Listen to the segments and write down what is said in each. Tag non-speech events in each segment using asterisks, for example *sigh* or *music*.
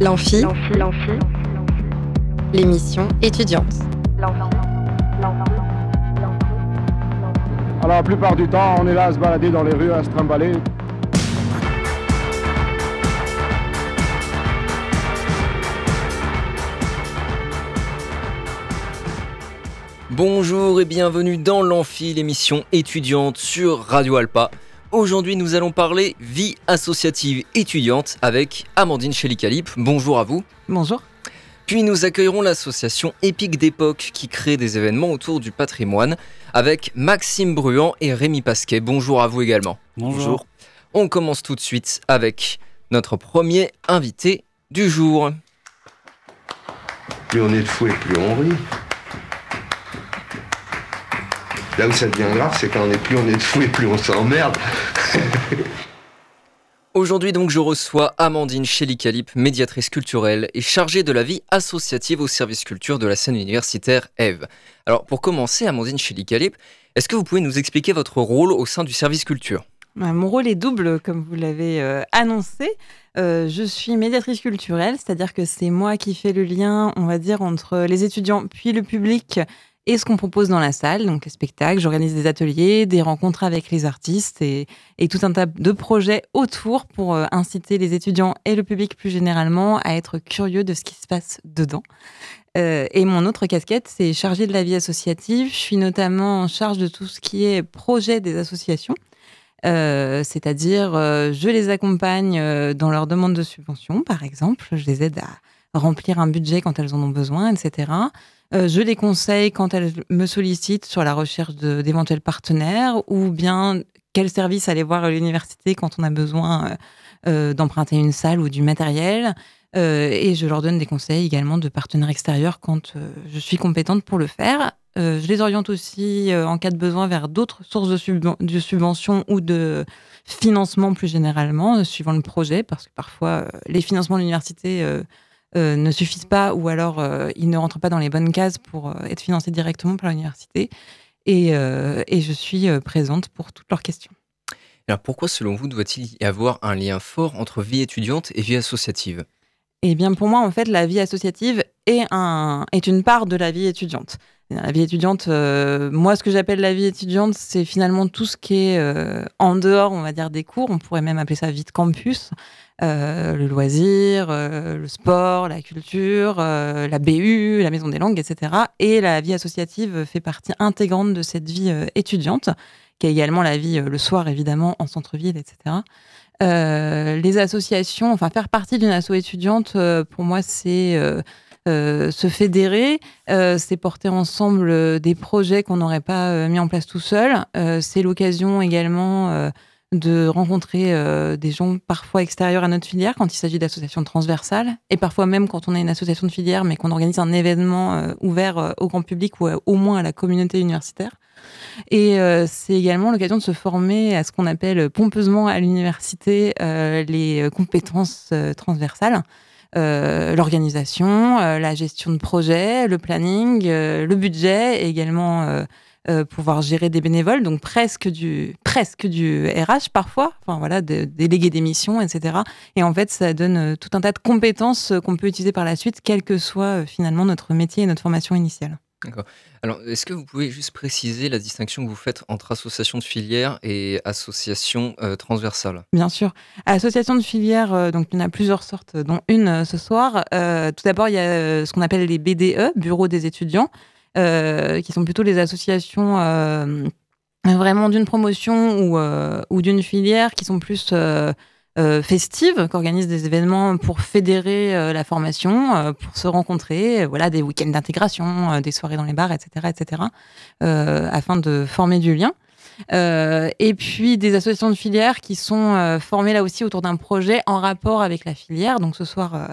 L'amphi, l'émission étudiante. Alors la plupart du temps, on est là à se balader dans les rues, à se trimballer. Bonjour et bienvenue dans l'Amphi, l'émission étudiante sur Radio Alpa. Aujourd'hui, nous allons parler vie associative étudiante avec Amandine Chelicalip. Bonjour à vous. Bonjour. Puis nous accueillerons l'association Épique d'époque qui crée des événements autour du patrimoine avec Maxime Bruant et Rémi Pasquet. Bonjour à vous également. Bonjour. On commence tout de suite avec notre premier invité du jour. Plus on est de fou et plus on rit. Là où ça devient grave, c'est quand on est plus on est de fou et plus on s'emmerde. *laughs* Aujourd'hui donc je reçois Amandine Chelicalip, médiatrice culturelle et chargée de la vie associative au service culture de la scène universitaire Eve. Alors pour commencer, Amandine Chelicalip, est-ce que vous pouvez nous expliquer votre rôle au sein du service culture? Bah, Mon rôle est double, comme vous l'avez euh, annoncé. Euh, je suis médiatrice culturelle, c'est-à-dire que c'est moi qui fais le lien, on va dire, entre les étudiants puis le public et ce qu'on propose dans la salle, donc les spectacles. J'organise des ateliers, des rencontres avec les artistes et, tout un tas de projets autour pour euh, inciter les étudiants et le public plus généralement à être curieux de ce qui se passe dedans. Euh, et mon autre casquette, c'est chargée de la vie associative. Je suis notamment en charge de tout ce qui est projet des associations. Euh, c'est-à-dire, je les accompagne dans leur demande de subvention, par exemple. Je les aide à remplir un budget quand elles en ont besoin, etc. Euh, je les conseille quand elles me sollicitent sur la recherche d'éventuels partenaires ou bien quel service aller voir à l'université quand on a besoin euh, euh, d'emprunter une salle ou du matériel. Et je leur donne des conseils également de partenaires extérieurs quand je suis compétente pour le faire. Je les oriente aussi en cas de besoin vers d'autres sources de, de subventions ou de financement plus généralement, suivant le projet, parce que parfois les financements de l'université euh, ne suffisent pas ou alors euh, ils ne rentrent pas dans les bonnes cases pour euh, être financés directement par l'université. Et, et je suis présente pour toutes leurs questions. Alors pourquoi selon vous doit-il y avoir un lien fort entre vie étudiante et vie associative? Eh bien, pour moi, en fait, la vie associative est, un, est une part de la vie étudiante. La vie étudiante, euh, moi, ce que j'appelle la vie étudiante, c'est finalement tout ce qui est euh, en dehors, on va dire, des cours. On pourrait même appeler ça vie de campus. Euh, le loisir, euh, le sport, la culture, euh, la BU, la maison des langues, etc. Et la vie associative fait partie intégrante de cette vie étudiante, qui est également la vie le soir, évidemment, en centre-ville, etc. Euh, les associations, enfin faire partie d'une asso étudiante, euh, pour moi, c'est euh, se fédérer, c'est porter ensemble des projets qu'on n'aurait pas mis en place tout seul. C'est l'occasion également de rencontrer euh, des gens parfois extérieurs à notre filière quand il s'agit d'associations transversales et parfois même quand on est une association de filière mais qu'on organise un événement euh, ouvert euh, au grand public ou au moins à la communauté universitaire. Et c'est également l'occasion de se former à ce qu'on appelle pompeusement à l'université les compétences transversales. L'organisation, la gestion de projet, le planning, le budget et également euh, pouvoir gérer des bénévoles, donc presque du, presque du RH parfois, enfin voilà, de, déléguer des missions, etc. Et en fait, ça donne euh, tout un tas de compétences euh, qu'on peut utiliser par la suite, quel que soit finalement notre métier et notre formation initiale. Alors est-ce que vous pouvez juste préciser la distinction que vous faites entre association de filière et association euh, transversale? Bien sûr. Association de filière, euh, donc il y en a plusieurs sortes, dont une euh, ce soir. Tout d'abord, il y a ce qu'on appelle les BDE, Bureaux des étudiants, qui sont plutôt les associations euh, vraiment d'une promotion ou, euh, ou d'une filière qui sont plus euh, euh, festives, qui organisent des événements pour fédérer euh, la formation, euh, pour se rencontrer, euh, voilà, des week-ends d'intégration, euh, des soirées dans les bars, etc., etc., euh, afin de former du lien. Euh, et puis des associations de filières qui sont euh, formées là aussi autour d'un projet en rapport avec la filière. Donc ce soir, euh,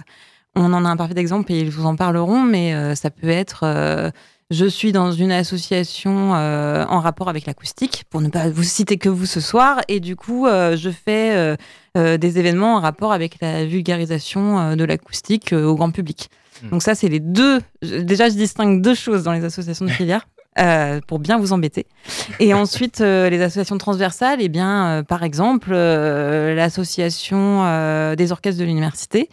on en a un parfait exemple et ils vous en parleront, mais euh, ça peut être euh, je suis dans une association euh, en rapport avec l'acoustique, pour ne pas vous citer que vous ce soir, et du coup, euh, je fais euh, des événements en rapport avec la vulgarisation de l'acoustique au grand public. Hmm. Donc ça, c'est les deux. Déjà, je distingue deux choses dans les associations de filière. *laughs* euh, pour bien vous embêter. Et ensuite, euh, les associations transversales, eh bien, euh, par exemple, l'association des orchestres de l'université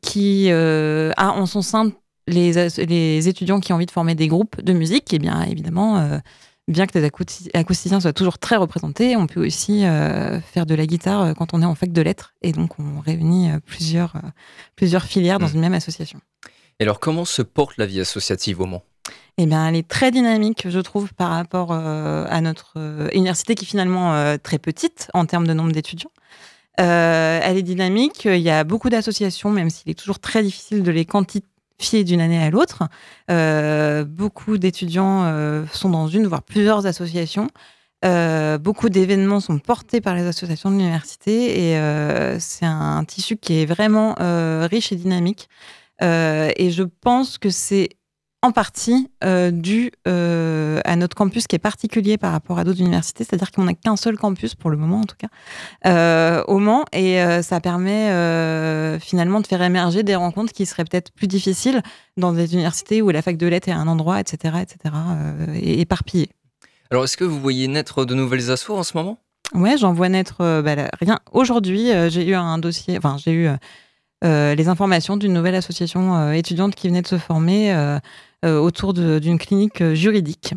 qui a en son sein les, les, étudiants qui ont envie de former des groupes de musique. Et bien évidemment, bien que les acousticiens soient toujours très représentés, on peut aussi faire de la guitare quand on est en fac de lettres. Et donc, on réunit plusieurs, plusieurs filières dans mmh. une même association. Et alors, comment se porte la vie associative au Mans? Eh bien, elle est très dynamique, je trouve, par rapport euh, à notre euh, université qui est finalement euh, très petite en termes de nombre d'étudiants. elle est dynamique, il y a beaucoup d'associations, même s'il est toujours très difficile de les quantifier d'une année à l'autre. beaucoup d'étudiants sont dans une, voire plusieurs associations. beaucoup d'événements sont portés par les associations de l'université et c'est un tissu qui est vraiment riche et dynamique. et je pense que c'est en partie euh, dû euh, à notre campus qui est particulier par rapport à d'autres universités, c'est-à-dire qu'on n'a qu'un seul campus pour le moment en tout cas euh, au Mans et ça permet finalement de faire émerger des rencontres qui seraient peut-être plus difficiles dans des universités où la fac de lettres est un endroit, etc., etc., et éparpillé. Alors est-ce que vous voyez naître de nouvelles assos en ce moment? Ouais, j'en vois naître bah, rien. Aujourd'hui, j'ai eu un dossier, enfin j'ai eu les informations d'une nouvelle association étudiante qui venait de se former euh, autour d'une clinique euh, juridique.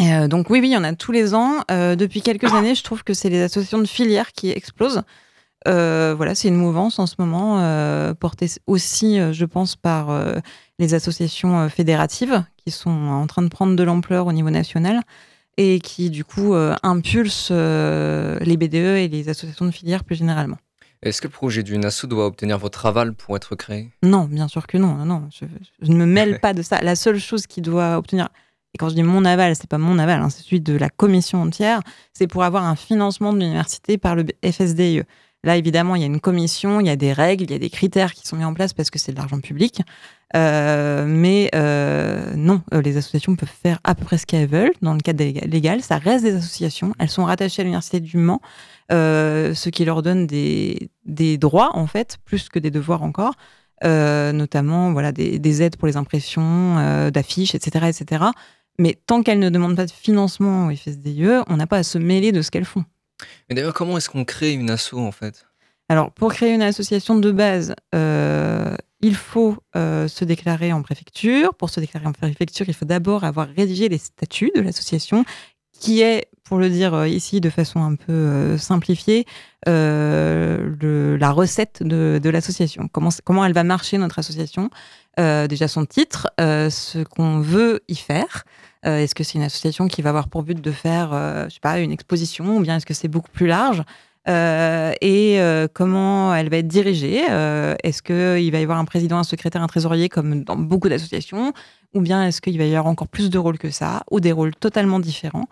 Euh, donc oui, oui, il y en a tous les ans. depuis quelques années, je trouve que c'est les associations de filières qui explosent. voilà, c'est une mouvance en ce moment, portée aussi, je pense, par les associations fédératives qui sont en train de prendre de l'ampleur au niveau national et qui, du coup, impulsent les BDE et les associations de filières plus généralement. Est-ce que le projet d'une asso doit obtenir votre aval pour être créé? Non, bien sûr que non. non, je, ne me mêle *laughs* pas de ça. La seule chose qui doit obtenir, et quand je dis mon aval, c'est pas mon aval, hein, c'est celui de la commission entière, c'est pour avoir un financement de l'université par le FSDIE. Là, évidemment, il y a une commission, il y a des règles, il y a des critères qui sont mis en place parce que c'est de l'argent public. Euh, mais euh, non, euh, les associations peuvent faire à peu près ce qu'elles veulent dans le cadre légal. Ça reste des associations. Elles sont rattachées à l'université du Mans. Euh, ce qui leur donne des, droits, en fait, plus que des devoirs encore, euh, notamment voilà, des, aides pour les impressions euh, d'affiches, etc., etc. Mais tant qu'elles ne demandent pas de financement au FSDIE, on n'a pas à se mêler de ce qu'elles font. Mais d'ailleurs, comment est-ce qu'on crée une asso, en fait? Alors, pour créer une association de base, il faut se déclarer en préfecture. Pour se déclarer en préfecture, il faut d'abord avoir rédigé les statuts de l'association, qui est pour le dire euh, ici de façon un peu euh, simplifiée, euh, la recette de, l'association. Comment, elle va marcher, notre association? Déjà son titre, ce qu'on veut y faire. est-ce que c'est une association qui va avoir pour but de faire, je sais pas, une exposition, ou bien est-ce que c'est beaucoup plus large? Et comment elle va être dirigée. est-ce qu'il va y avoir un président, un secrétaire, un trésorier comme dans beaucoup d'associations ou bien est-ce qu'il va y avoir encore plus de rôles que ça, ou des rôles totalement différents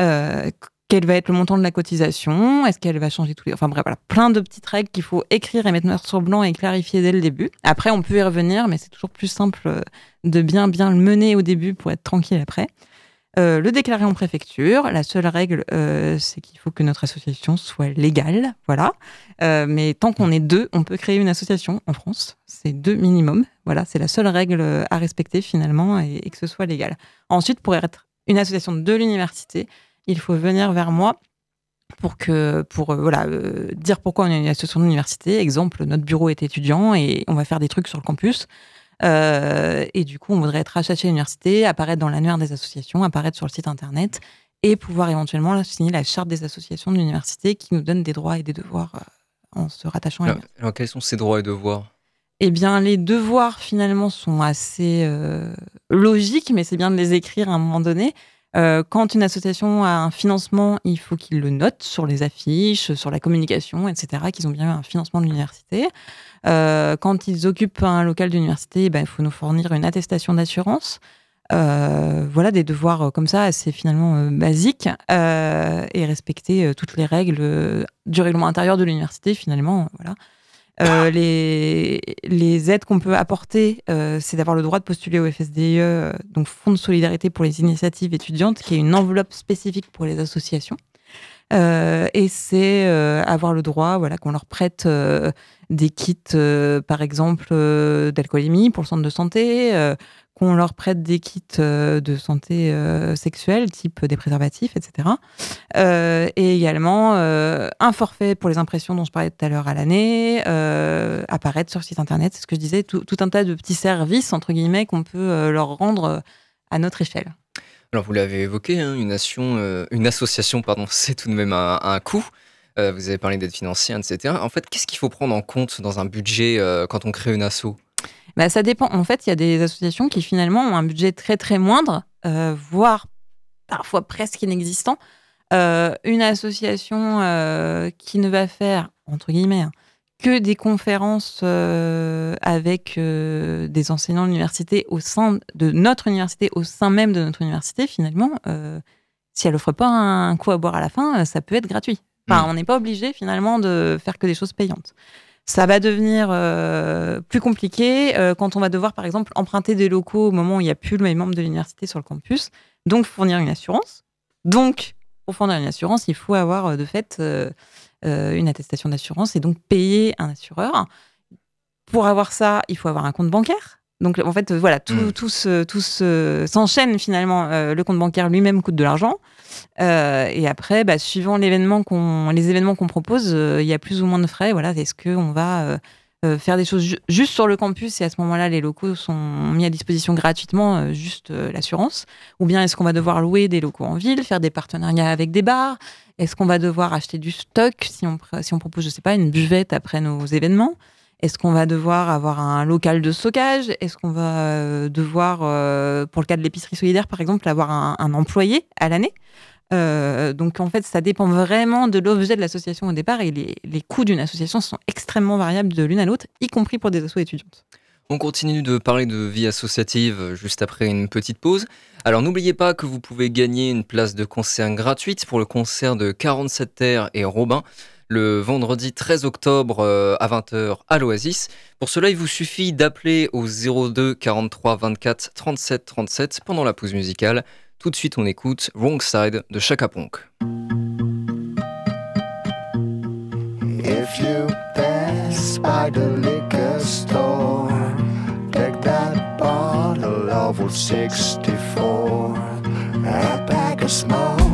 euh, Quel va être le montant de la cotisation Est-ce qu'elle va changer tous les... Enfin bref, voilà, plein de petites règles qu'il faut écrire et mettre noir sur blanc et clarifier dès le début. Après, on peut y revenir, mais c'est toujours plus simple euh, de bien bien le mener au début pour être tranquille après. Euh, le déclarer en préfecture. La seule règle, euh, c'est qu'il faut que notre association soit légale. Voilà. Euh, mais tant qu'on est deux, on peut créer une association en France. C'est deux minimum. Voilà, c'est la seule règle à respecter finalement et, que ce soit légal. Ensuite, pour être une association de l'université, il faut venir vers moi pour que pour voilà dire pourquoi on est une association d'université. Exemple, notre bureau est étudiant et on va faire des trucs sur le campus. Euh, et du coup, on voudrait être rattaché à l'université, apparaître dans l'annuaire des associations, apparaître sur le site internet et pouvoir éventuellement signer la charte des associations de l'université qui nous donne des droits et des devoirs euh, en se rattachant à l'université. Alors, quels sont ces droits et devoirs? Eh bien, les devoirs, finalement, sont assez euh, logiques, mais c'est bien de les écrire à un moment donné. Quand une association a un financement, il faut qu'ils le notent sur les affiches, sur la communication, etc., qu'ils ont bien eu un financement de l'université. Euh, quand ils occupent un local d'université, ben, il faut nous fournir une attestation d'assurance. Euh, voilà des devoirs euh, comme ça assez finalement basiques et respecter toutes les règles du règlement intérieur de l'université finalement voilà les, les, aides qu'on peut apporter, c'est d'avoir le droit de postuler au FSDE, donc Fonds de solidarité pour les initiatives étudiantes, qui est une enveloppe spécifique pour les associations. et c'est avoir le droit voilà, qu'on leur prête des kits, euh, par exemple, euh, d'alcoolémie pour le centre de santé, euh, qu'on leur prête des kits euh, de santé euh, sexuelle, type des préservatifs, etc. Euh, et également un forfait pour les impressions dont je parlais tout à l'heure à l'année, apparaître sur le site internet, c'est ce que je disais, tout, un tas de petits services, entre guillemets, qu'on peut leur rendre à notre échelle. Alors vous l'avez évoqué, hein, une, association, pardon, *laughs* c'est tout de même un coût. vous avez parlé d'aide financière, etc. En fait, qu'est-ce qu'il faut prendre en compte dans un budget quand on crée une asso? Bah, Ça dépend. En fait, il y a des associations qui finalement ont un budget très très moindre, euh, voire parfois presque inexistant. Euh, une association euh, qui ne va faire, entre guillemets, hein, que des conférences avec des enseignants de l'université au sein de notre université, au sein même de notre université, finalement, si elle offre pas un coup à boire à la fin, ça peut être gratuit. Enfin, mm. on n'est pas obligé finalement de faire que des choses payantes. Ça va devenir euh, plus compliqué euh, quand on va devoir, par exemple, emprunter des locaux au moment où il n'y a plus le membre de l'université sur le campus, donc fournir une assurance. Donc, pour fournir une assurance, il faut avoir euh, de fait une attestation d'assurance et donc payer un assureur. Pour avoir ça, il faut avoir un compte bancaire. Donc, en fait, voilà, tout, mm. tout, s'enchaîne finalement. le compte bancaire lui-même coûte de l'argent. Euh, et après, bah, suivant l'événement qu'on, les événements qu'on propose, euh, il y a plus ou moins de frais. Voilà, est-ce qu'on va euh, faire des choses juste sur le campus et à ce moment-là, les locaux sont mis à disposition gratuitement, juste l'assurance? Ou bien est-ce qu'on va devoir louer des locaux en ville, faire des partenariats avec des bars? Est-ce qu'on va devoir acheter du stock si on, si on propose, je sais pas, une buvette après nos événements? Est-ce qu'on va devoir avoir un local de stockage? Est-ce qu'on va devoir, pour le cas de l'épicerie solidaire par exemple, avoir un employé à l'année? Euh, donc en fait, ça dépend vraiment de l'objet de l'association au départ et les, coûts d'une association sont extrêmement variables de l'une à l'autre, y compris pour des assos étudiantes. On continue de parler de vie associative juste après une petite pause. Alors n'oubliez pas que vous pouvez gagner une place de concert gratuite pour le concert de 47 Terre et Robin le vendredi 13 octobre euh, à 20h à l'Oasis. Pour cela, il vous suffit d'appeler au 02 43 24 37 37 pendant la pause musicale. Tout de suite, on écoute Wrong Side de Chaka Ponk. If you pass by the liquor store, take that bottle of 64. A pack of smokes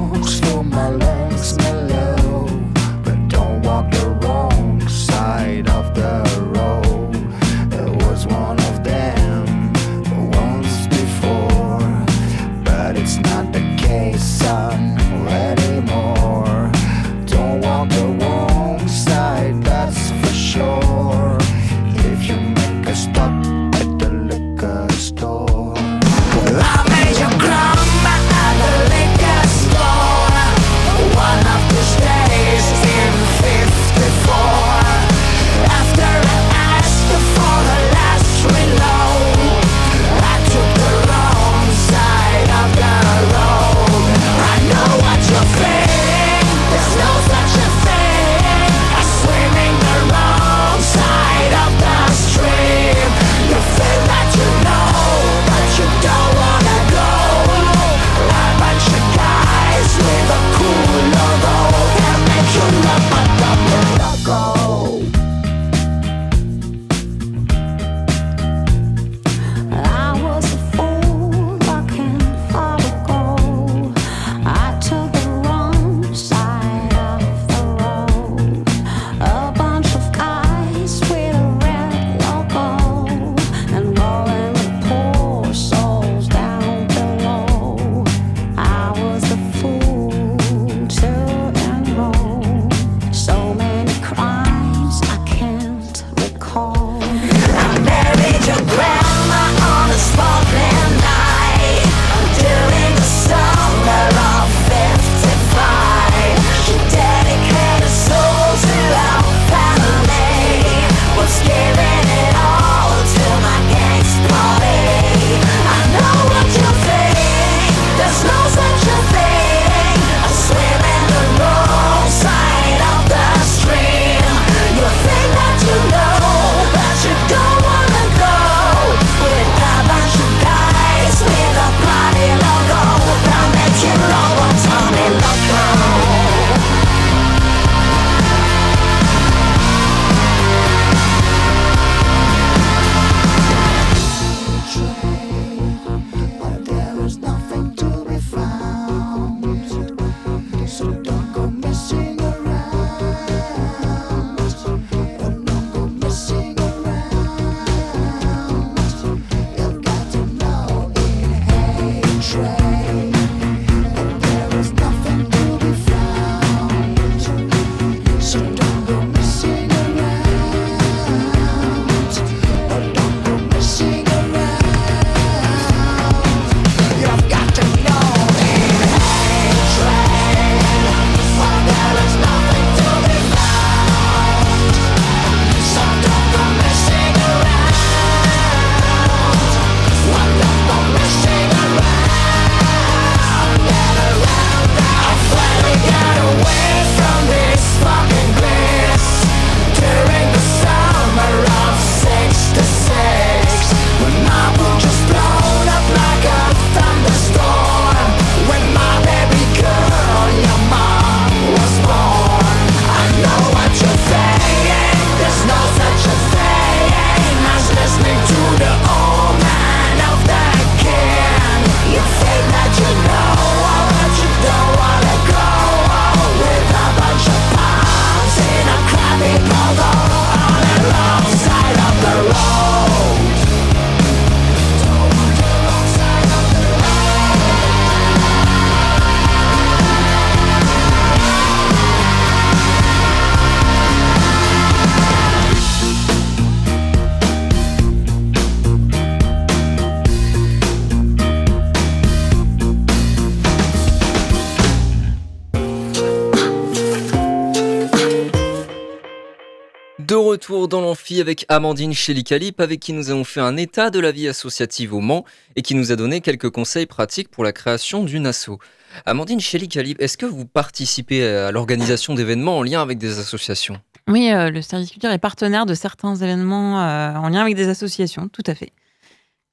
avec Amandine Chelicalip, avec qui nous avons fait un état de la vie associative au Mans et qui nous a donné quelques conseils pratiques pour la création d'une asso. Amandine Chelicalip, est-ce que vous participez à l'organisation d'événements en lien avec des associations? Oui, euh, le service culture est partenaire de certains événements euh, en lien avec des associations, tout à fait.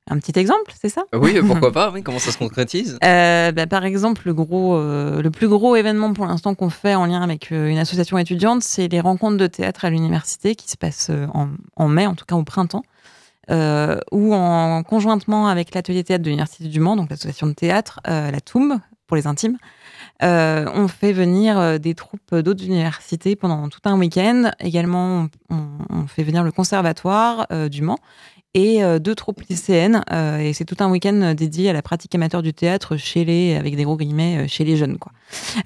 Un petit exemple, c'est ça? Oui, *laughs* pourquoi pas oui, Comment ça se concrétise? Euh, bah, Par exemple, le, gros, euh, le plus gros événement pour l'instant qu'on fait en lien avec euh, une association étudiante, c'est les rencontres de théâtre à l'université qui se passent en, en, mai, en tout cas au printemps, où en conjointement avec l'atelier théâtre de l'Université du Mans, donc l'association de théâtre, la TOUM pour les intimes, on fait venir des troupes d'autres universités pendant tout un week-end. Également, on, on, fait venir le conservatoire du Mans et euh, deux troupes lycéennes. Euh, et c'est tout un week-end dédié à la pratique amateur du théâtre chez les, avec des gros guillemets, chez les jeunes. Quoi.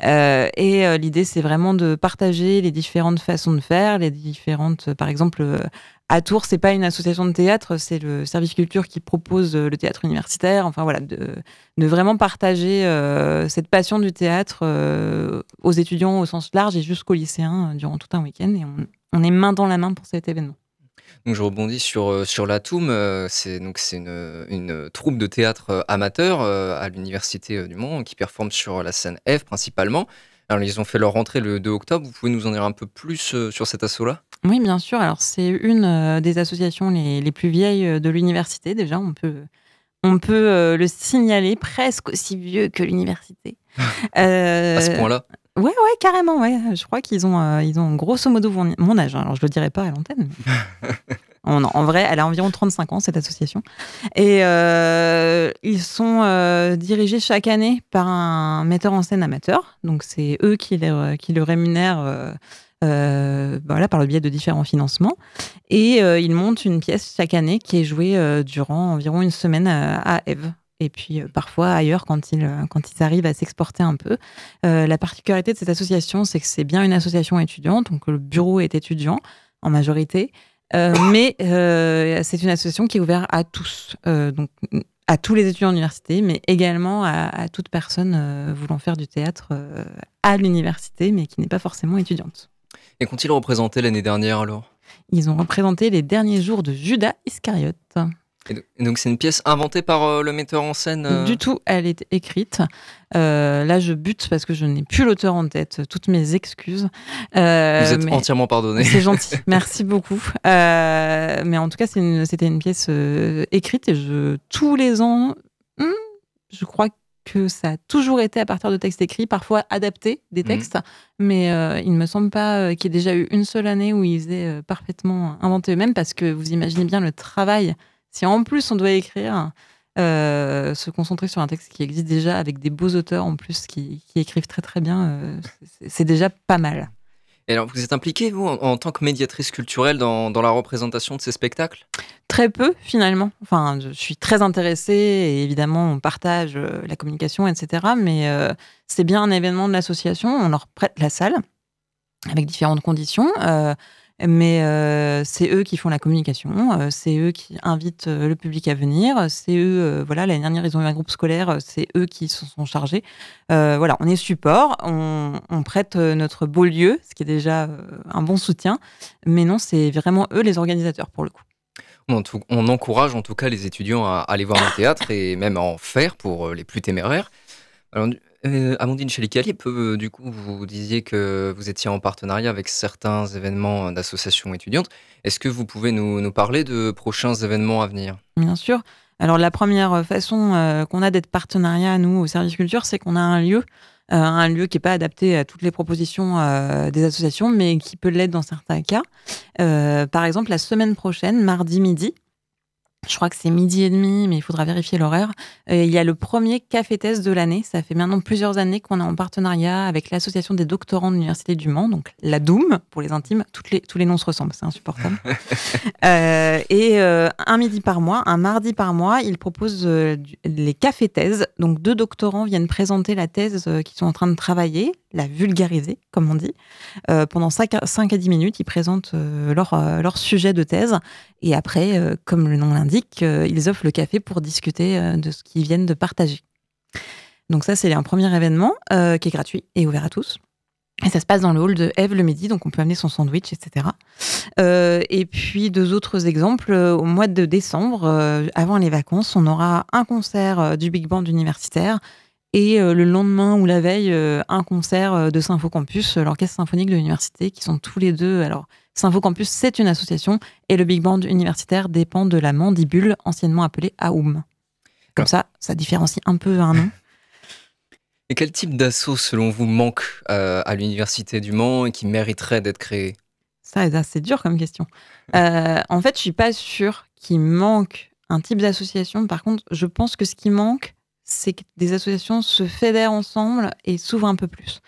Euh, et l'idée, c'est vraiment de partager les différentes façons de faire, les différentes, par exemple, à Tours, c'est pas une association de théâtre, c'est le service culture qui propose le théâtre universitaire. Enfin voilà, de, vraiment partager euh, cette passion du théâtre euh, aux étudiants au sens large et jusqu'aux lycéens durant tout un week-end. Et on est main dans la main pour cet événement. Donc je rebondis sur, sur la TOUM, c'est donc c'est une, une, troupe de théâtre amateur à l'université du Mans qui performe sur la scène F principalement. Alors ils ont fait leur rentrée le 2 octobre. Vous pouvez nous en dire un peu plus sur cet assaut-là? Oui, bien sûr. Alors c'est une des associations les, les plus vieilles de l'université déjà. On peut on peut le signaler presque aussi vieux que l'université. euh, *laughs* à ce point-là? Ouais, ouais, carrément, ouais. Je crois qu'ils ont, euh, ils ont grosso modo mon âge. Alors, je le dirai pas à l'antenne. en, *laughs* en, vrai, elle a environ 35 ans, cette association. Et euh, ils sont euh, dirigés chaque année par un metteur en scène amateur. Donc, c'est eux qui, les, qui le rémunèrent euh, voilà, par le biais de différents financements. Et ils montent une pièce chaque année qui est jouée durant environ une semaine à Eve et puis euh, parfois ailleurs quand ils, quand ils arrivent à s'exporter un peu. Euh, la particularité de cette association, c'est que c'est bien une association étudiante, donc le bureau est étudiant en majorité, euh, mais euh, c'est une association qui est ouverte à tous, euh, donc à tous les étudiants d'université, mais également à, à toute personne euh, voulant faire du théâtre à l'université, mais qui n'est pas forcément étudiante. Et qu'ont-ils représenté l'année dernière alors? Ils ont représenté les derniers jours de Judas Iscariote. Et donc c'est une pièce inventée par euh, le metteur en scène euh... Du tout, elle est écrite. Euh, là, je bute parce que je n'ai plus l'auteur en tête. Toutes mes excuses. Vous êtes entièrement pardonné. C'est gentil, *laughs* merci beaucoup. Mais en tout cas, c'était une, une, pièce écrite et je, tous les ans, hmm, je crois que ça a toujours été à partir de textes écrits, parfois adaptés des textes, mmh. mais euh, il ne me semble pas qu'il y ait déjà eu une seule année où ils aient parfaitement inventé eux-mêmes parce que vous imaginez bien le travail si en plus on doit écrire, euh, se concentrer sur un texte qui existe déjà avec des beaux auteurs en plus qui, qui écrivent très très bien, euh, c'est déjà pas mal. Et alors, vous êtes impliquée, vous, en, en, tant que médiatrice culturelle, dans, dans, la représentation de ces spectacles? Très peu, finalement. Enfin, je suis très intéressée et évidemment, on partage euh, la communication, etc. Mais euh, c'est bien un événement de l'association. On leur prête la salle avec différentes conditions. Euh, mais euh, c'est eux qui font la communication, euh, c'est eux qui invitent euh, le public à venir, c'est eux, voilà, l'année dernière ils ont eu un groupe scolaire, c'est eux qui se sont chargés. Voilà, on est support, on, prête notre beau lieu, ce qui est déjà un bon soutien, mais non, c'est vraiment eux les organisateurs pour le coup. On, encourage en tout cas les étudiants à aller voir un théâtre et même à en faire pour les plus téméraires. Euh, Amandine Chelicali, euh, du coup, vous disiez que vous étiez en partenariat avec certains événements d'associations étudiantes. Est-ce que vous pouvez nous, parler de prochains événements à venir? Bien sûr. Alors, la première façon euh, qu'on a d'être partenariat, nous, au service culture, c'est qu'on a un lieu, euh, un lieu qui n'est pas adapté à toutes les propositions euh, des associations, mais qui peut l'être dans certains cas. Euh, par exemple, la semaine prochaine, mardi midi, je crois que c'est midi et demi, mais il faudra vérifier l'horaire. Il y a le premier café thèse de l'année. Ça fait maintenant plusieurs années qu'on est en partenariat avec l'association des doctorants de l'université du Mans, donc la Doom pour les intimes. Toutes les, tous les noms se ressemblent, c'est insupportable. *laughs* euh, et euh, un midi par mois, un mardi par mois, ils proposent euh, les cafés thèses. Donc deux doctorants viennent présenter la thèse qu'ils sont en train de travailler, la vulgariser, comme on dit. Euh, pendant 5 à, 5 à 10 minutes, ils présentent euh, leur, leur sujet de thèse. Et après, euh, comme le nom l'indique, euh, ils offrent le café pour discuter euh, de ce qu'ils viennent de partager. Donc ça, c'est un premier événement qui est gratuit et ouvert à tous. Et ça se passe dans le hall de Eve le midi, donc on peut amener son sandwich, etc. Euh, et puis deux autres exemples. euh, Au mois de décembre, euh, avant les vacances, on aura un concert euh, du Big Band universitaire et euh, le lendemain ou la veille, euh, un concert euh, de Sympho Campus, l'orchestre symphonique de l'université, qui sont tous les deux. Alors, Sympho Campus, c'est une association et le Big Band universitaire dépend de la Mandibule, anciennement appelée AOUM. Comme ça, ça différencie un peu un nom. *laughs* Et quel type d'assaut, selon vous, manque euh, à l'Université du Mans et qui mériterait d'être créé? Ça, c'est dur comme question. Euh, en fait, je suis pas sûre qu'il manque un type d'association. Par contre, je pense que ce qui manque, c'est que des associations se fédèrent ensemble et s'ouvrent un peu plus.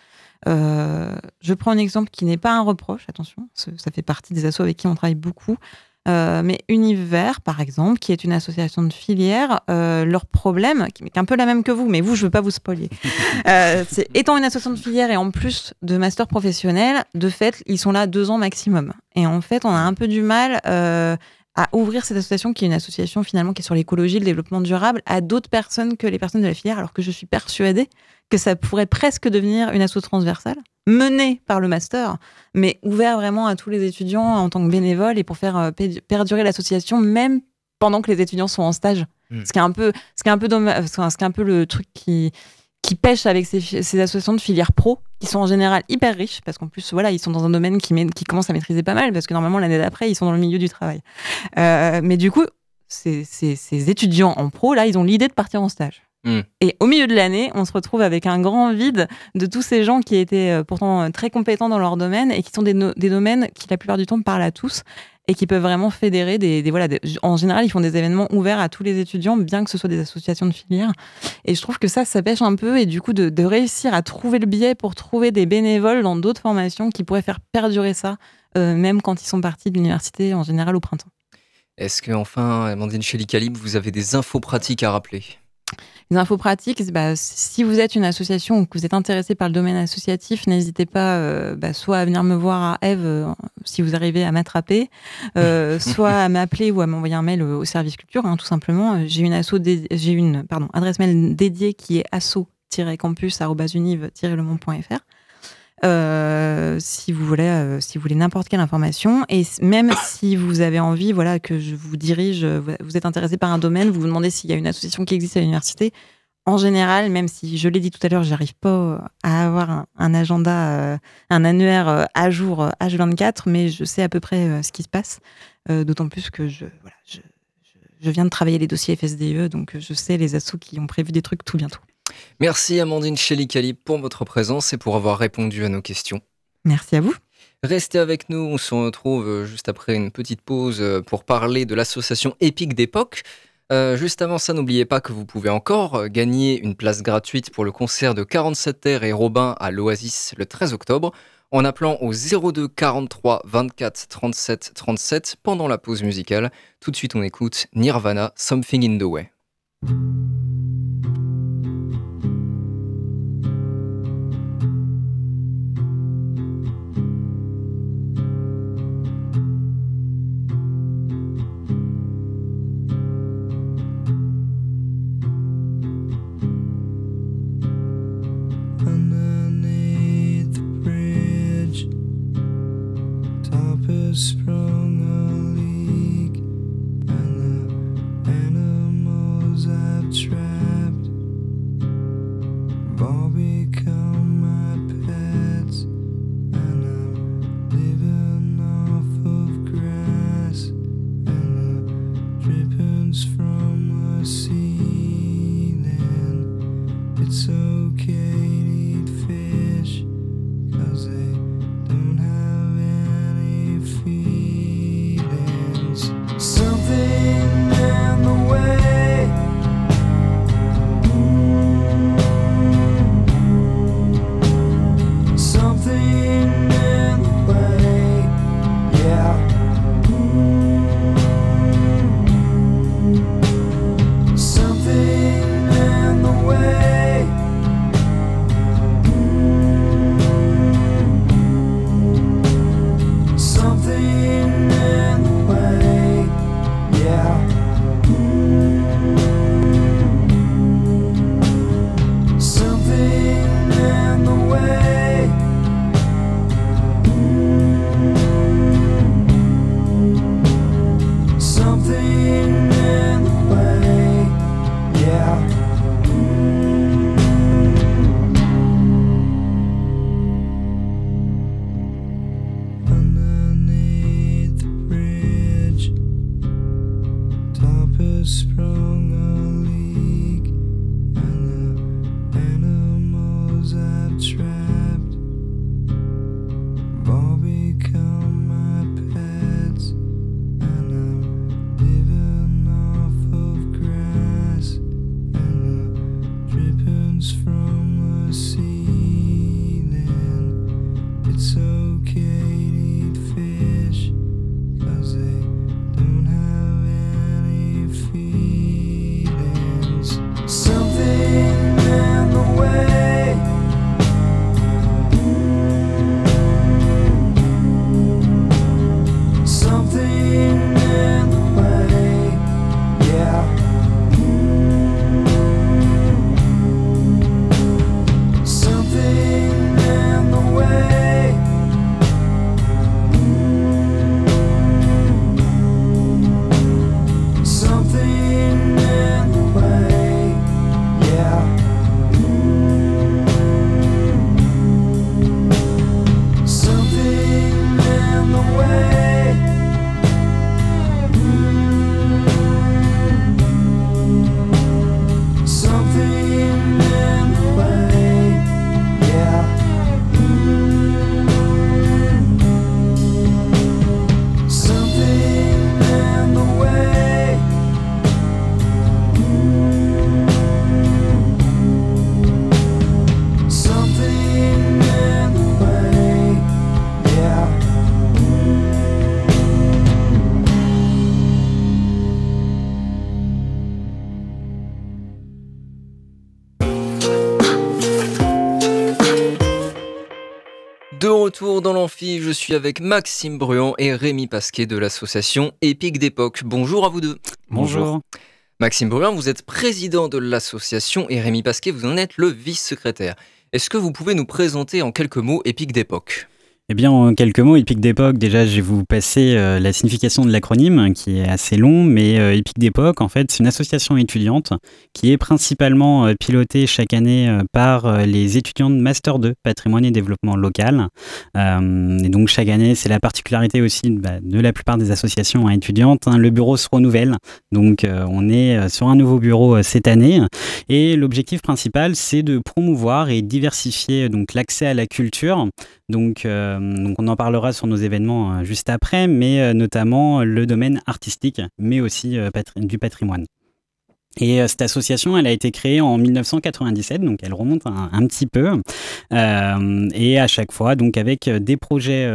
Euh, je prends un exemple qui n'est pas un reproche, attention, ça fait partie des assos avec qui on travaille beaucoup. Euh, mais Univers, par exemple, qui est une association de filière, euh, leur problème, qui est un peu la même que vous, mais vous, je veux pas vous spoiler. *laughs* Euh, c'est étant une association de filière et en plus de master professionnel, de fait, ils sont là deux ans maximum. Et en fait, on a un peu du mal à ouvrir cette association, qui est une association finalement qui est sur l'écologie, le développement durable, à d'autres personnes que les personnes de la filière, alors que je suis persuadée que ça pourrait presque devenir une asso transversale, menée par le master, mais ouvert vraiment à tous les étudiants en tant que bénévoles et pour faire euh, pe- perdurer l'association, même pendant que les étudiants sont en stage. Mm. Ce qui est un peu, ce qui est un peu dommage, ce qui est un peu le truc qui qui pêche avec ces, associations de filière pro, qui sont en général hyper riches, parce qu'en plus, voilà, ils sont dans un domaine qui, commence à maîtriser pas mal, parce que normalement, l'année d'après, ils sont dans le milieu du travail. Euh, mais du coup, ces, ces- ces étudiants en pro, là, ils ont l'idée de partir en stage. Mm. Et au milieu de l'année, on se retrouve avec un grand vide de tous ces gens qui étaient euh, pourtant euh, très compétents dans leur domaine et qui sont des, no- des domaines qui, la plupart du temps, parlent à tous et qui peuvent vraiment fédérer des, voilà en général ils font des événements ouverts à tous les étudiants bien que ce soit des associations de filière et je trouve que ça ça pêche un peu et du coup de, de réussir à trouver le biais pour trouver des bénévoles dans d'autres formations qui pourraient faire perdurer ça euh, même quand ils sont partis de l'université en général au printemps. Est-ce que, enfin, Amandine Chélicalib, vous avez des infos pratiques à rappeler? Les infos pratiques, bah, si vous êtes une association ou que vous êtes intéressé par le domaine associatif, n'hésitez pas euh, bah, soit à venir me voir à Eve euh, si vous arrivez à m'attraper, euh, *laughs* soit à m'appeler ou à m'envoyer un mail au, service culture, hein, tout simplement. J'ai une, asso j'ai une pardon, adresse mail dédiée qui est asso-campus-univ-lemont.fr. Euh, si vous voulez, euh, si voulez n'importe quelle information, et même si vous avez envie, voilà, que je vous dirige, euh, vous- êtes intéressé par un domaine, vous vous demandez s'il y a une association qui existe à l'université. En général, même si je l'ai dit tout à l'heure, j'arrive pas euh, à avoir un, agenda, euh, un annuaire euh, à jour euh, H24, mais je sais à peu près euh, ce qui se passe. Euh, D'autant plus que je, voilà, je, je- viens de travailler les dossiers FSDE, donc euh, je sais les assos qui ont prévu des trucs tout bientôt. Merci Amandine Chélicalib pour votre présence et pour avoir répondu à nos questions. Merci à vous. Restez avec nous, on se retrouve euh, juste après une petite pause euh, pour parler de l'association Épique d'époque. Euh, juste avant ça, n'oubliez pas que vous pouvez encore gagner une place gratuite pour le concert de 47 Terre et Robin à l'Oasis le 13 octobre en appelant au 02 43 24 37 37 pendant la pause musicale. Tout de suite, on écoute Nirvana, Something in the Way. Je suis avec Maxime Bruand et Rémi Pasquet de l'association Épique d'époque. Bonjour à vous deux. Bonjour. Maxime Bruand, vous êtes président de l'association et Rémi Pasquet, vous en êtes le vice-secrétaire. Est-ce que vous pouvez nous présenter en quelques mots Épique d'époque? Eh bien, en quelques mots, Épique d'époque, déjà, je vais vous passer euh, la signification de l'acronyme, qui est assez long, mais euh, Épique d'époque, en fait, c'est une association étudiante qui est principalement euh, pilotée chaque année euh, par les étudiants de Master 2, Patrimoine et Développement Local. Et donc, chaque année, c'est la particularité aussi bah, de la plupart des associations hein, étudiantes, hein, le bureau se renouvelle. Donc, on est sur un nouveau bureau cette année. Et l'objectif principal, c'est de promouvoir et diversifier donc l'accès à la culture. Donc, euh, donc on en parlera sur nos événements euh, juste après, mais euh, notamment le domaine artistique, mais aussi du patrimoine. Et cette association, elle a été créée en 1997, donc elle remonte un, petit peu. Et à chaque fois, donc avec des projets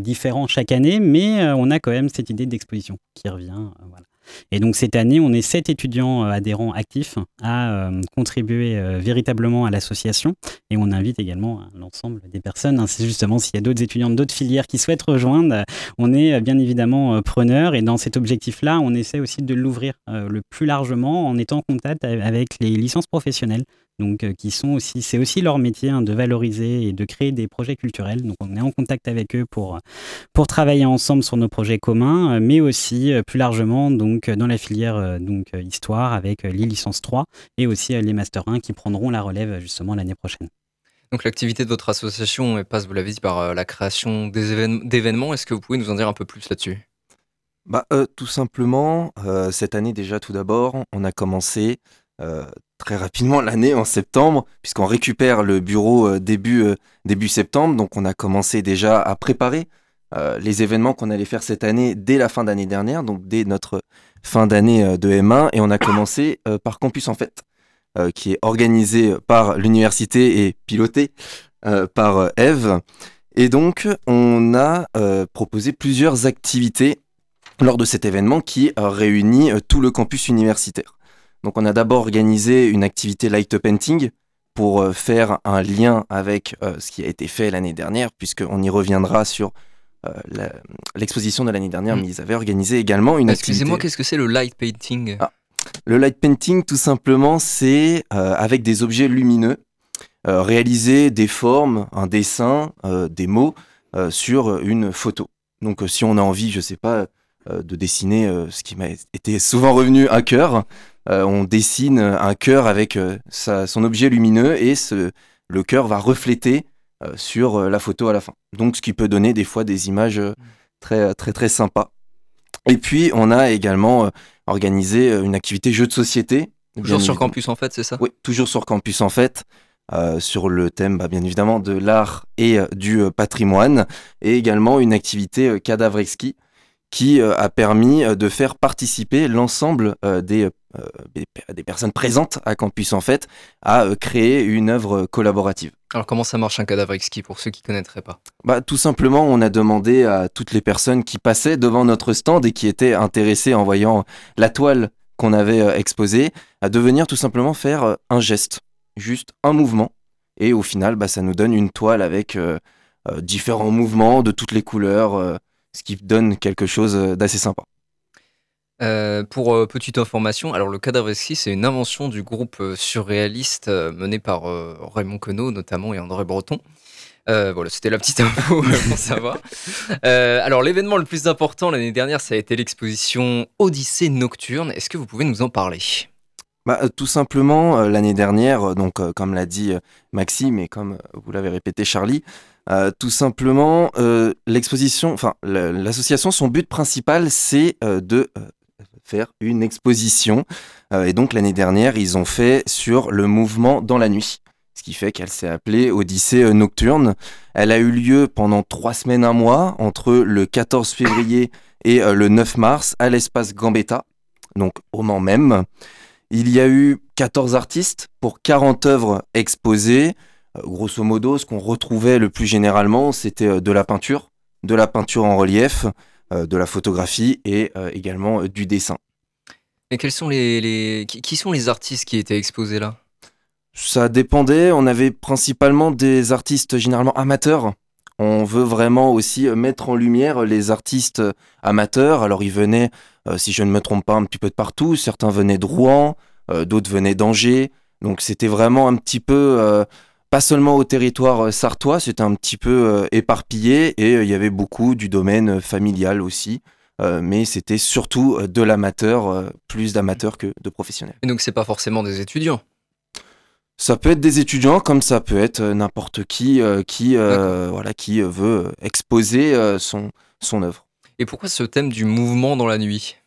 différents chaque année, mais on a quand même cette idée d'exposition qui revient. voilà. Et donc cette année, on est sept étudiants euh, adhérents actifs à euh, contribuer euh, véritablement à l'association. Et on invite également l'ensemble des personnes. hein. Justement s'il y a d'autres étudiants d'autres filières qui souhaitent rejoindre, on est bien évidemment preneur. Et dans cet objectif-là, on essaie aussi de l'ouvrir le plus largement en étant en contact avec les licences professionnelles. Donc, euh, qui sont aussi, c'est aussi leur métier hein, de valoriser et de créer des projets culturels. Donc, on est en contact avec eux pour, pour travailler ensemble sur nos projets communs, euh, mais aussi euh, plus largement donc dans la filière euh, donc histoire avec euh, les licences 3 et aussi euh, les master 1 qui prendront la relève justement l'année prochaine. Donc l'activité de votre association elle passe, vous l'avez dit, par la création d'événements. Est-ce que vous pouvez nous en dire un peu plus là-dessus? Bah, euh, tout simplement, euh, cette année déjà, tout d'abord, on a commencé euh, très rapidement l'année en septembre, puisqu'on récupère le bureau euh, début, euh, début septembre. Donc, on a commencé déjà à préparer euh, les événements qu'on allait faire cette année dès la fin d'année dernière, donc dès notre fin d'année de M1. Et on a commencé par Campus en Fête, qui est organisé par l'université et piloté par Eve. Et donc, on a proposé plusieurs activités lors de cet événement qui réunit tout le campus universitaire. Donc on a d'abord organisé une activité light painting pour euh, faire un lien avec euh, ce qui a été fait l'année dernière, puisqu'on y reviendra sur euh, la- l'exposition de l'année dernière, Mm. mais ils avaient organisé également une activité. Excusez-moi, qu'est-ce que c'est le light painting? Ah. Le light painting, tout simplement, c'est euh, avec des objets lumineux, réaliser des formes, un dessin, des mots sur une photo. Donc, si on a envie, je sais pas, de dessiner euh, ce qui m'a été souvent revenu un cœur, euh, on dessine un cœur avec euh, sa- son objet lumineux et ce, le cœur va refléter euh, sur euh, la photo à la fin. Donc, ce qui peut donner des fois des images euh, très, très, très sympas. Et puis, on a également euh, euh, une activité jeu de société. Toujours bien sur évidemment. campus en fait, c'est ça? Oui, toujours sur campus en fait, euh, sur le thème bah, bien évidemment de l'art et euh, du euh, patrimoine, et également une activité euh, cadavre exquis qui euh, a permis euh, de faire participer l'ensemble euh, des, des, des personnes présentes à campus en fait à créer une œuvre collaborative. Alors comment ça marche un cadavre exquis pour ceux qui connaîtraient pas? Bah, tout simplement, on a demandé à toutes les personnes qui passaient devant notre stand et qui étaient intéressées en voyant la toile qu'on avait exposée à de venir tout simplement faire un geste, juste un mouvement. Et au final, bah, ça nous donne une toile avec euh, différents mouvements de toutes les couleurs, euh, ce qui donne quelque chose euh, d'assez sympa. Euh, pour euh, petite information, alors le cadavre exquis, c'est une invention du groupe euh, surréaliste mené par Raymond Queneau notamment et André Breton. Voilà, c'était la petite *laughs* info pour savoir. Alors l'événement le plus important l'année dernière, ça a été l'exposition Odyssée nocturne. Est-ce que vous pouvez nous en parler? Bah, tout simplement, l'année dernière, donc comme l'a dit Maxime et comme vous l'avez répété Charlie, euh, tout simplement, euh, l'exposition, enfin la- l'association, son but principal, c'est euh, de faire une exposition. Et donc l'année dernière, ils ont fait sur le mouvement dans la nuit, ce qui fait qu'elle s'est appelée Odyssée nocturne. Elle a eu lieu pendant trois semaines, un mois, entre le 14 février et le 9 mars, à l'espace Gambetta, donc au Mans même. Il y a eu 14 artistes pour 40 œuvres exposées. Euh, grosso modo, ce qu'on retrouvait le plus généralement, c'était euh, de la peinture, de la peinture en relief, euh, de la photographie et également du dessin. Et quels sont les, les- qui, sont les artistes qui étaient exposés là? Ça dépendait, on avait principalement des artistes généralement amateurs. On veut vraiment aussi mettre en lumière les artistes amateurs. Alors ils venaient, si je ne me trompe pas, un petit peu de partout. Certains venaient de Rouen, d'autres venaient d'Angers. Donc c'était vraiment un petit peu, pas seulement au territoire euh, sartois, c'était un petit peu euh, éparpillé et euh, il y avait beaucoup du domaine familial aussi. Euh, mais c'était surtout de l'amateur, euh, plus d'amateurs que de professionnels. Et donc c'est pas forcément des étudiants? Ça peut être des étudiants comme ça peut être n'importe qui euh, qui voilà qui veut exposer son son œuvre. Et pourquoi ce thème du mouvement dans la nuit?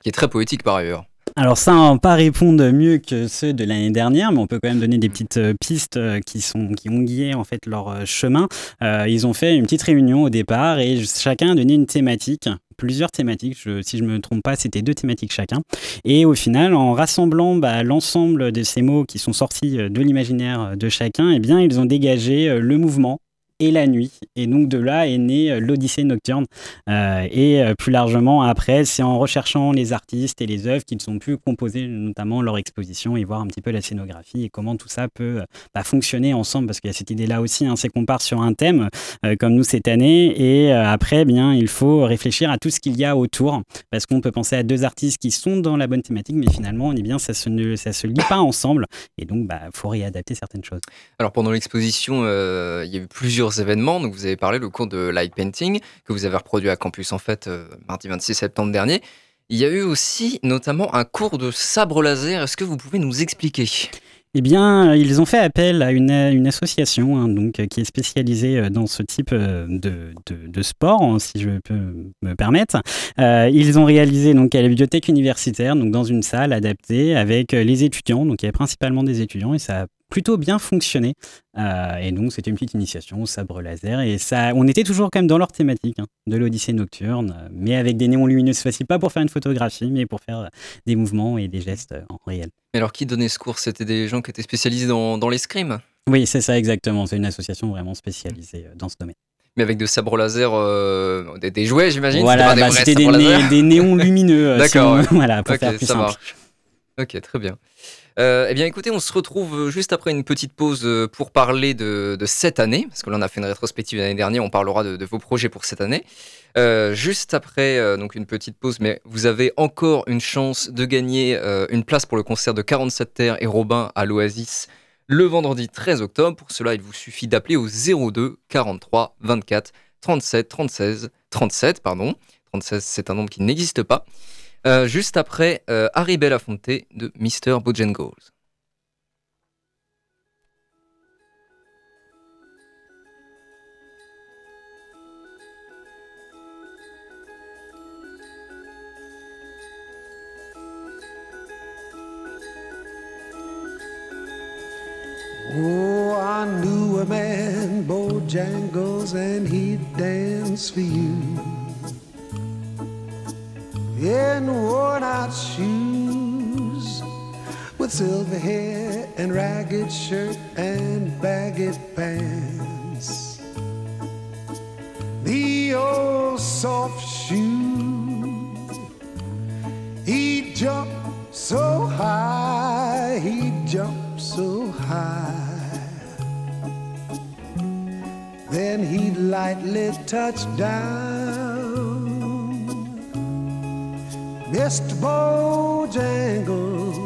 Qui est très poétique par ailleurs. Alors ça, on pas répondre mieux que ceux de l'année dernière, mais on peut quand même donner des petites euh, pistes euh, qui sont qui ont guidé en fait leur euh, chemin. Ils ont fait une petite réunion au départ et chacun a donné une thématique, plusieurs thématiques. Si je me trompe pas, c'était deux thématiques chacun. Et au final, en rassemblant bah, l'ensemble de ces mots qui sont sortis de l'imaginaire de chacun, eh bien ils ont dégagé le mouvement et la nuit. Et donc de là est née euh, l'Odyssée nocturne. Euh, et euh, plus largement, après, c'est en recherchant les artistes et les œuvres qu'ils ont pu composer, notamment leur exposition, et voir un petit peu la scénographie et comment tout ça peut bah, fonctionner ensemble. Parce qu'il y a cette idée-là aussi, hein, c'est qu'on part sur un thème, comme nous cette année, et après, eh bien, il faut réfléchir à tout ce qu'il y a autour. Parce qu'on peut penser à deux artistes qui sont dans la bonne thématique, mais finalement, on est bien, ça se, ne, se lie pas ensemble. Et donc, il bah, faut réadapter certaines choses. Alors pendant l'exposition, il y a eu plusieurs événements. Donc vous avez parlé le cours de light painting que vous avez reproduit à campus en fait euh, mardi 26 septembre dernier. Il y a eu aussi notamment un cours de sabre laser. Est-ce que vous pouvez nous expliquer? Eh bien, ils ont fait appel à une, association hein, donc, qui est spécialisée euh, dans ce type euh, de, sport, hein, si je peux me permettre. Ils ont réalisé donc, à la bibliothèque universitaire, donc, dans une salle adaptée avec les étudiants. Donc, il y avait principalement des étudiants et ça a plutôt bien fonctionné. Euh, et donc, c'était une petite initiation au sabre laser. Et ça, on était toujours quand même dans leur thématique hein, de l'Odyssée nocturne, euh, mais avec des néons lumineux. C'est facile, pas pour faire une photographie, mais pour faire euh, des mouvements et des gestes en réel. Mais alors qui donnait ce cours? C'était des gens qui étaient spécialisés dans, dans l'escrime? Oui, c'est ça exactement. C'est une association vraiment spécialisée dans ce domaine. mais avec de sabres laser, euh, des, des jouets j'imagine? Voilà, C'était bah, des, né- néons lumineux. *laughs* D'accord, si *laughs* voilà, pour faire plus ça simple. marche. Ok, très bien. Euh, eh bien, écoutez, on se retrouve juste après une petite pause euh, pour parler de, cette année, parce que là, on a fait une rétrospective l'année dernière, on parlera de, vos projets pour cette année. Euh, juste après, euh, donc une petite pause, mais vous avez encore une chance de gagner euh, une place pour le concert de 47 Terre et Robin à l'Oasis le vendredi 13 octobre. Pour cela, il vous suffit d'appeler au 02 43 24 37 36 37, pardon. 36, c'est un nombre qui n'existe pas. Euh, juste après euh, Harry Belafonte de Mr. Bojangles. Oh, I knew a man, Bojangles, and he danced for you. In worn out shoes, with silver hair and ragged shirt and baggy pants. The old soft shoe, he jumped so high, he jumped so high. Then he lightly touched down. Mr. Bojangles,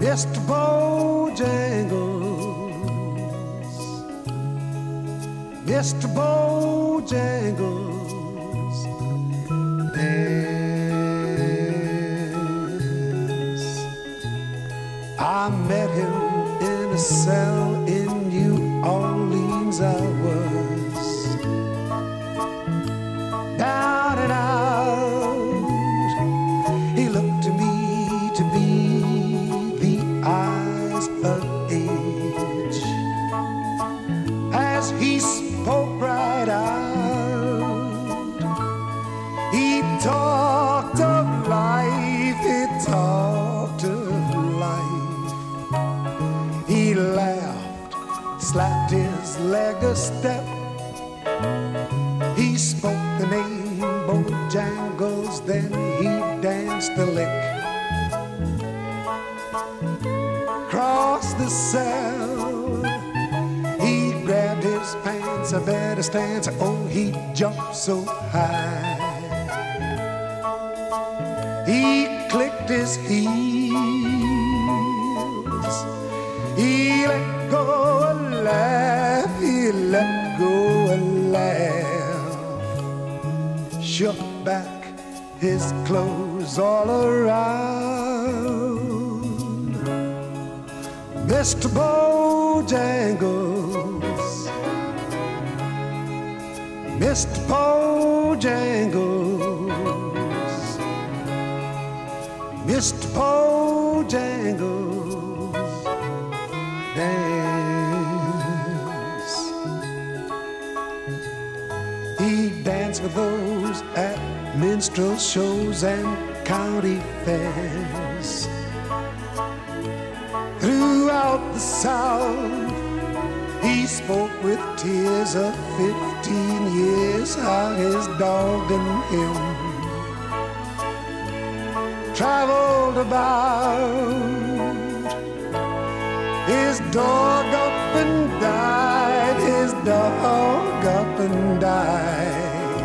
Mr. Bojangles, Mr. Bojangles, dance. I met him in a Oh, he jumped so high. He clicked his heels. He let go a laugh. He let go a laugh. Shook back his clothes all around. Mr. Bojangles. Mr. Bojangles. Mr. Bojangles. Dance. He danced with those at minstrel shows and county fairs. Throughout the South, he spoke with tears of 15 years how his dog and him traveled about. His dog up and died, his dog up and died.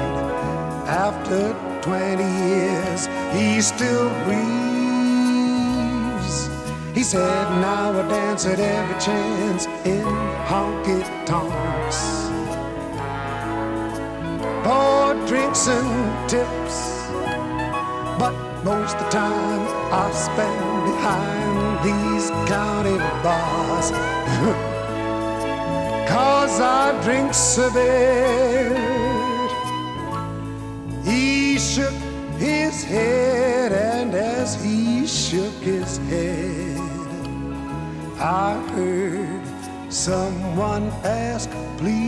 After 20 years, he still grieves. He said, Now I dance at every chance in honky tonks. For drinks and tips. But most of the time I spend behind these county bars. *laughs* Cause I drink so bad. He shook his head, and as he shook his head, I heard someone ask, please,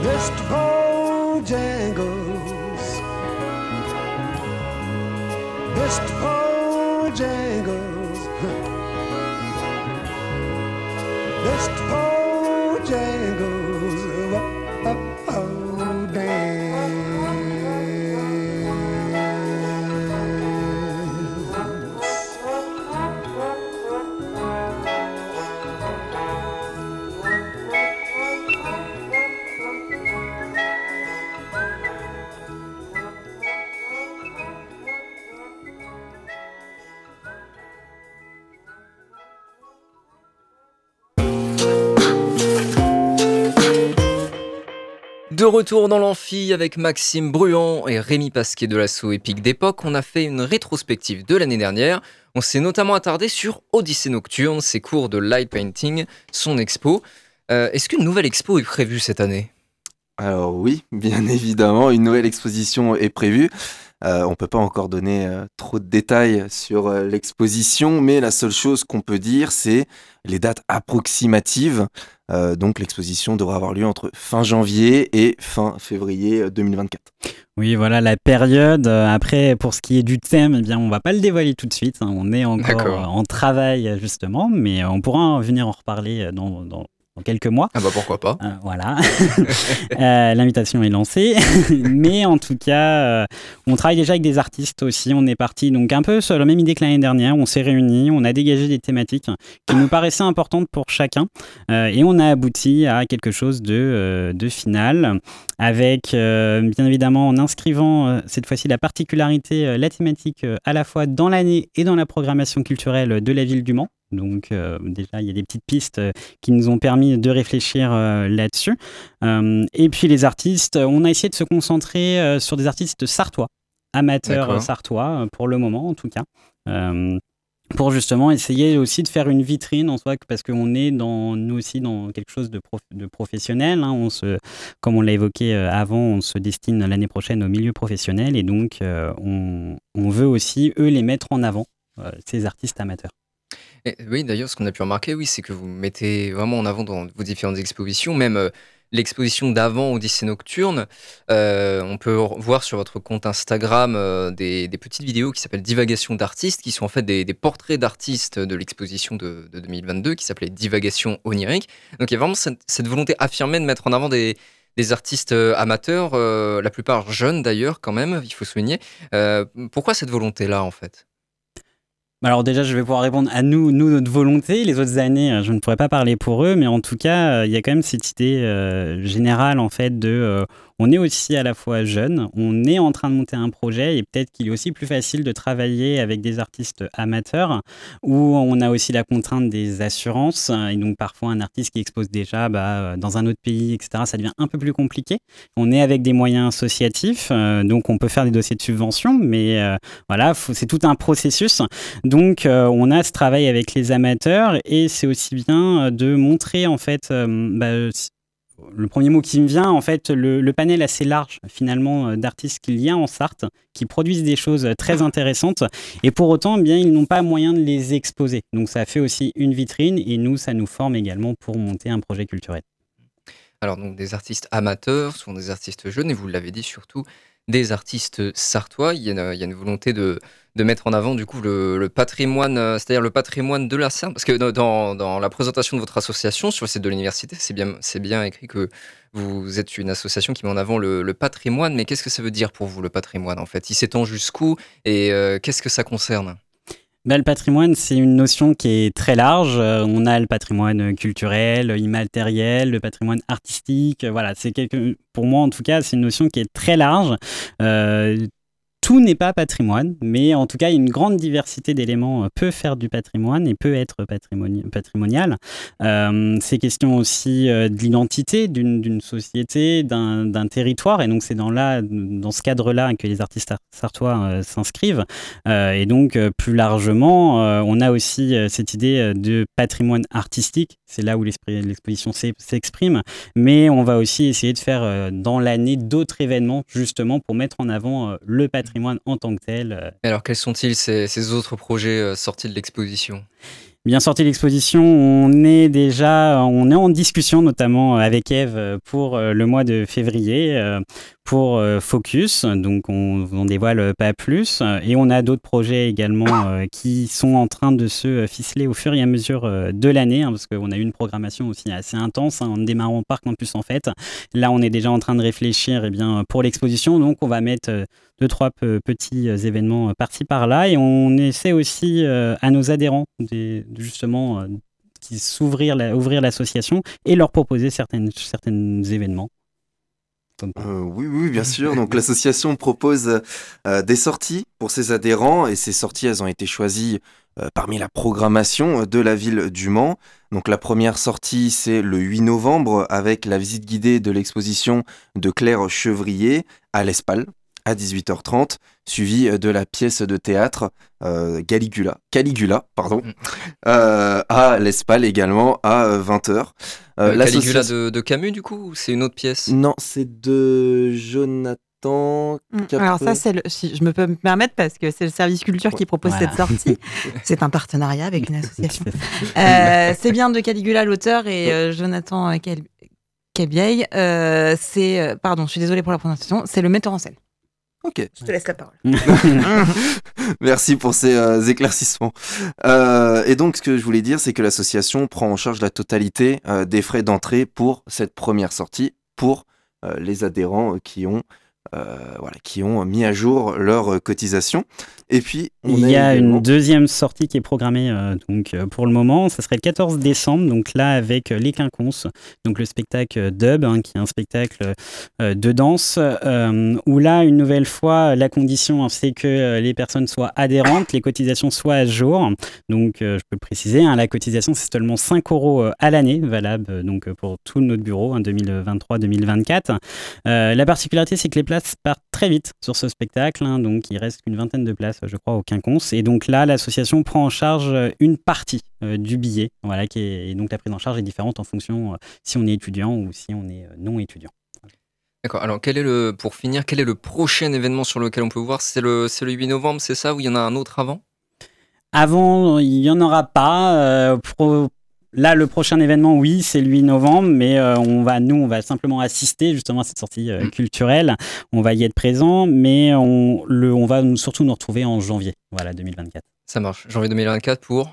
Mr. Bojangles, Mr. Bojangles, *laughs* Mr. Bojangles, retour dans l'amphi avec Maxime Bruant et Rémi Pasquet de l'assaut épique d'époque, on a fait une rétrospective de l'année dernière. On s'est notamment attardé sur Odyssée Nocturne, ses cours de light painting, son expo. Euh, Est-ce qu'une nouvelle expo est prévue cette année? Alors oui, bien *laughs* évidemment, une nouvelle exposition est prévue. Euh, on peut pas encore donner euh, trop de détails sur l'exposition, mais la seule chose qu'on peut dire, c'est les dates approximatives. Euh, donc l'exposition devra avoir lieu entre fin janvier et fin février euh, 2024. Oui, voilà la période. Euh, Après, pour ce qui est du thème, eh bien, on va pas le dévoiler tout de suite. hein. On est encore euh, en travail euh, justement, mais euh, on pourra en venir en reparler euh, dans, dans- dans quelques mois. Ah bah pourquoi pas. Euh, voilà, *laughs* Euh, l'invitation est lancée, *laughs* mais en tout cas, euh, on travaille déjà avec des artistes aussi. On est parti donc un peu sur la même idée que l'année dernière. On s'est réunis, on a dégagé des thématiques qui nous paraissaient importantes pour chacun, et on a abouti à quelque chose de, de final, avec bien évidemment en inscrivant cette fois-ci la particularité, la thématique à la fois dans l'année et dans la programmation culturelle de la ville du Mans. Donc euh, déjà, il y a des petites pistes euh, qui nous ont permis de réfléchir euh, là-dessus. Et puis les artistes, on a essayé de se concentrer sur des artistes sartois, amateurs sartois, pour le moment en tout cas. Pour justement essayer aussi de faire une vitrine en soi, parce qu'on est dans, nous aussi dans quelque chose de, prof- de professionnel. hein. On se, comme on l'a évoqué avant, on se destine l'année prochaine au milieu professionnel et donc on, on veut aussi, eux, les mettre en avant, ces artistes amateurs. Oui, d'ailleurs, ce qu'on a pu remarquer, oui, c'est que vous mettez vraiment en avant dans vos différentes expositions, même euh, l'exposition d'avant Odyssée Nocturne. euh, on peut voir sur votre compte Instagram euh, des, petites vidéos qui s'appellent Divagation d'artistes, qui sont en fait des, portraits d'artistes de l'exposition de, de 2022, qui s'appelait Divagation onirique. Donc il y a vraiment cette, volonté affirmée de mettre en avant des, artistes amateurs, la plupart jeunes d'ailleurs, quand même, il faut souligner. Pourquoi cette volonté-là, en fait? Alors déjà, je vais pouvoir répondre à nous, nous notre volonté. Les autres années, euh, je ne pourrais pas parler pour eux, mais en tout cas, euh, il y a quand même cette idée euh, générale en fait de, on est aussi à la fois jeune, on est en train de monter un projet et peut-être qu'il est aussi plus facile de travailler avec des artistes amateurs où on a aussi la contrainte des assurances et donc parfois un artiste qui expose déjà bah, dans un autre pays, etc. Ça devient un peu plus compliqué. On est avec des moyens associatifs, euh, donc on peut faire des dossiers de subvention, mais euh, voilà, c'est tout un processus. Donc, euh, on a ce travail avec les amateurs et c'est aussi bien de montrer en fait. bah, le premier mot qui me vient, en fait, le, panel assez large finalement euh, d'artistes qu'il y a en Sarthe, qui produisent des choses euh, très intéressantes, et pour autant, eh bien, ils n'ont pas moyen de les exposer. Donc, ça fait aussi une vitrine, et nous, ça nous forme également pour monter un projet culturel. Alors, donc, des artistes amateurs, souvent des artistes jeunes, et vous l'avez dit surtout, des artistes sartois. Il y a une, volonté de, mettre en avant, du coup, le, patrimoine, euh, c'est-à-dire le patrimoine de la Sarthe. Parce que dans- la présentation de votre association sur le site de l'université, c'est bien, écrit que vous êtes une association qui met en avant le, le patrimoine. Mais qu'est-ce que ça veut dire pour vous, le patrimoine, en fait? Il s'étend jusqu'où? Et euh, qu'est-ce que ça concerne? Bah, le patrimoine, c'est une notion qui est très large. Euh, on a le patrimoine culturel, immatériel, le patrimoine artistique. Euh, Voilà, c'est quelque... pour moi en tout cas, c'est une notion qui est très large. Euh, tout n'est pas patrimoine, mais en tout cas, une grande diversité d'éléments euh, peut faire du patrimoine et peut être patrimoni- patrimonial. Euh, c'est question aussi euh, de l'identité d'une société, d'un territoire, et donc c'est dans, là, dans ce cadre-là que les artistes ar- sartois s'inscrivent. Et donc, plus largement, on a aussi cette idée de patrimoine artistique. C'est là où l'exposition s'e- s'exprime. Mais on va aussi essayer de faire dans l'année d'autres événements, justement, pour mettre en avant le patrimoine en tant que tel. euh. Alors, quels sont-ils ces, ces autres projets euh, sortis de l'exposition? Bien sorti l'exposition, on est déjà on est en discussion notamment avec Eve euh, pour euh, le mois de février euh, pour euh, Focus, donc on dévoile pas plus. Et on a d'autres projets également euh, qui sont en train de se ficeler au fur et à mesure euh, de l'année, hein, parce qu'on a eu une programmation aussi assez intense hein, en démarrant par Campus en fait. Là, on est déjà en train de réfléchir eh bien, pour l'exposition, donc on va mettre euh, deux, trois pe- petits euh, événements euh, par-ci par-là. Et on essaie aussi euh, à nos adhérents des- justement euh, qui s'ouvrir ouvrir l'association et leur proposer certaines, certains événements. Euh, oui, oui, bien sûr. Donc l'association propose euh, des sorties pour ses adhérents et ces sorties, elles ont été choisies parmi la programmation de la ville du Mans. Donc la première sortie, c'est le 8 novembre avec la visite guidée de l'exposition de Claire Chevrier à l'Espal à 18h30, suivi euh, de la pièce de théâtre euh, Caligula, Caligula pardon, Mm. euh, à l'Espal également à euh, 20h. Euh, Euh, Caligula de, de Camus, du coup ou C'est une autre pièce? Non, c'est de Jonathan. Mm. Alors ça, c'est le, si je me peux me permettre parce que c'est le service culture qui propose Voilà. cette sortie. *laughs* c'est un partenariat avec une association. *laughs* Euh, c'est bien de Caligula l'auteur et euh, Jonathan. Euh, c'est euh, pardon, je suis désolée pour la prononciation. C'est le metteur en scène. Ok. Je te laisse la parole. *laughs* Merci pour ces euh, éclaircissements. Euh, et donc, ce que je voulais dire, c'est que l'association prend en charge la totalité euh, des frais d'entrée pour cette première sortie pour les adhérents qui ont, euh, voilà, qui ont mis à jour leur euh, cotisation. Et puis, on Il y a également- une deuxième sortie qui est programmée euh, donc, euh, pour le moment. Ça serait le 14 décembre, donc là avec Les Quinconces, donc le spectacle Dub, hein, qui est un spectacle de danse, où là, une nouvelle fois, la condition, hein, c'est que les personnes soient adhérentes, les cotisations soient à jour. Donc, je peux le préciser, hein, la cotisation, c'est seulement 5 euros à l'année, valable donc, pour tout notre bureau, hein, 2023-2024. Euh, la particularité, c'est que les places partent très vite sur ce spectacle, hein, donc il reste qu'une vingtaine de places, je crois, au Quinconce. Et donc là, l'association prend en charge euh, une partie euh, du billet, voilà, qui est, et donc la prise en charge est différente en fonction euh, si on est étudiant ou si on est non étudiant. D'accord. Alors, quel est le, pour finir, quel est le prochain événement sur lequel on peut voir? C'est le, c'est le 8 novembre, c'est ça Ou il y en a un autre avant? Avant, il n'y en aura pas. euh, pro- Là, le prochain événement, oui, c'est le 8 novembre, mais euh, on va, nous, on va simplement assister justement à cette sortie euh, Mm. culturelle. On va y être présent, mais on, le, on va surtout nous retrouver en janvier, voilà, 2024. Ça marche. Janvier 2024 pour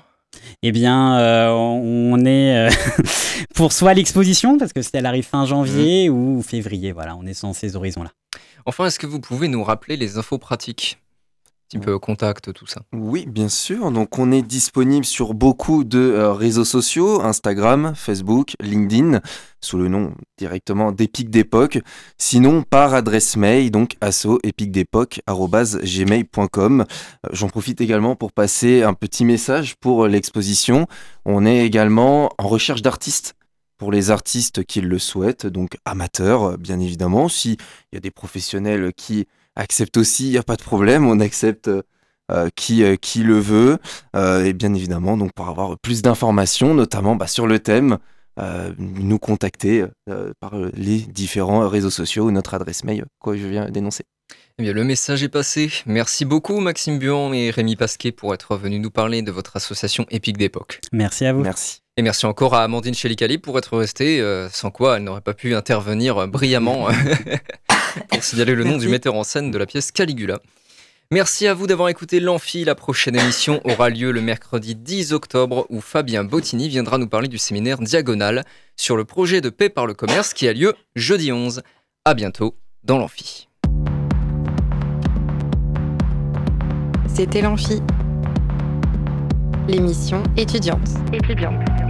Eh bien, euh, on est euh, *laughs* pour soit l'exposition, parce que si elle arrive fin janvier, ou février, voilà, on est dans ces horizons-là. Enfin, est-ce que vous pouvez nous rappeler les infos pratiques? Petit peu contact, tout ça. Oui, bien sûr. Donc, on est disponible sur beaucoup de euh, réseaux sociaux Instagram, Facebook, LinkedIn, sous le nom directement d'Epic d'époque. Sinon, par adresse mail, donc asso epicdepoque@gmail.com. Euh, J'en profite également pour passer un petit message pour l'exposition. On est également en recherche d'artistes. Pour les artistes qui le souhaitent, donc amateurs, euh, bien évidemment. S'il y a des professionnels qui acceptent aussi, il n'y a pas de problème. On accepte euh, qui, euh, qui le veut. Euh, et bien évidemment, donc pour avoir plus d'informations, notamment bah, sur le thème, euh, nous contacter euh, par euh, les différents réseaux sociaux ou notre adresse mail, quoi je viens d'énoncer. Eh bien, le message est passé. Merci beaucoup, Maxime Buon et Rémi Pasquet, pour être venus nous parler de votre association Épique d'époque. Merci à vous. Merci. Et merci encore à Amandine Chelicali pour être restée, euh, sans quoi elle n'aurait pas pu intervenir euh, brillamment *laughs* *laughs* pour signaler le nom Merci. du metteur en scène de la pièce Caligula. Merci à vous d'avoir écouté l'Amphi. La prochaine émission aura lieu le mercredi 10 octobre où Fabien Bottini viendra nous parler du séminaire Diagonal sur le projet de paix par le commerce qui a lieu jeudi 11. À bientôt dans l'Amphi. C'était l'Amphi. L'émission étudiante. Étudiante.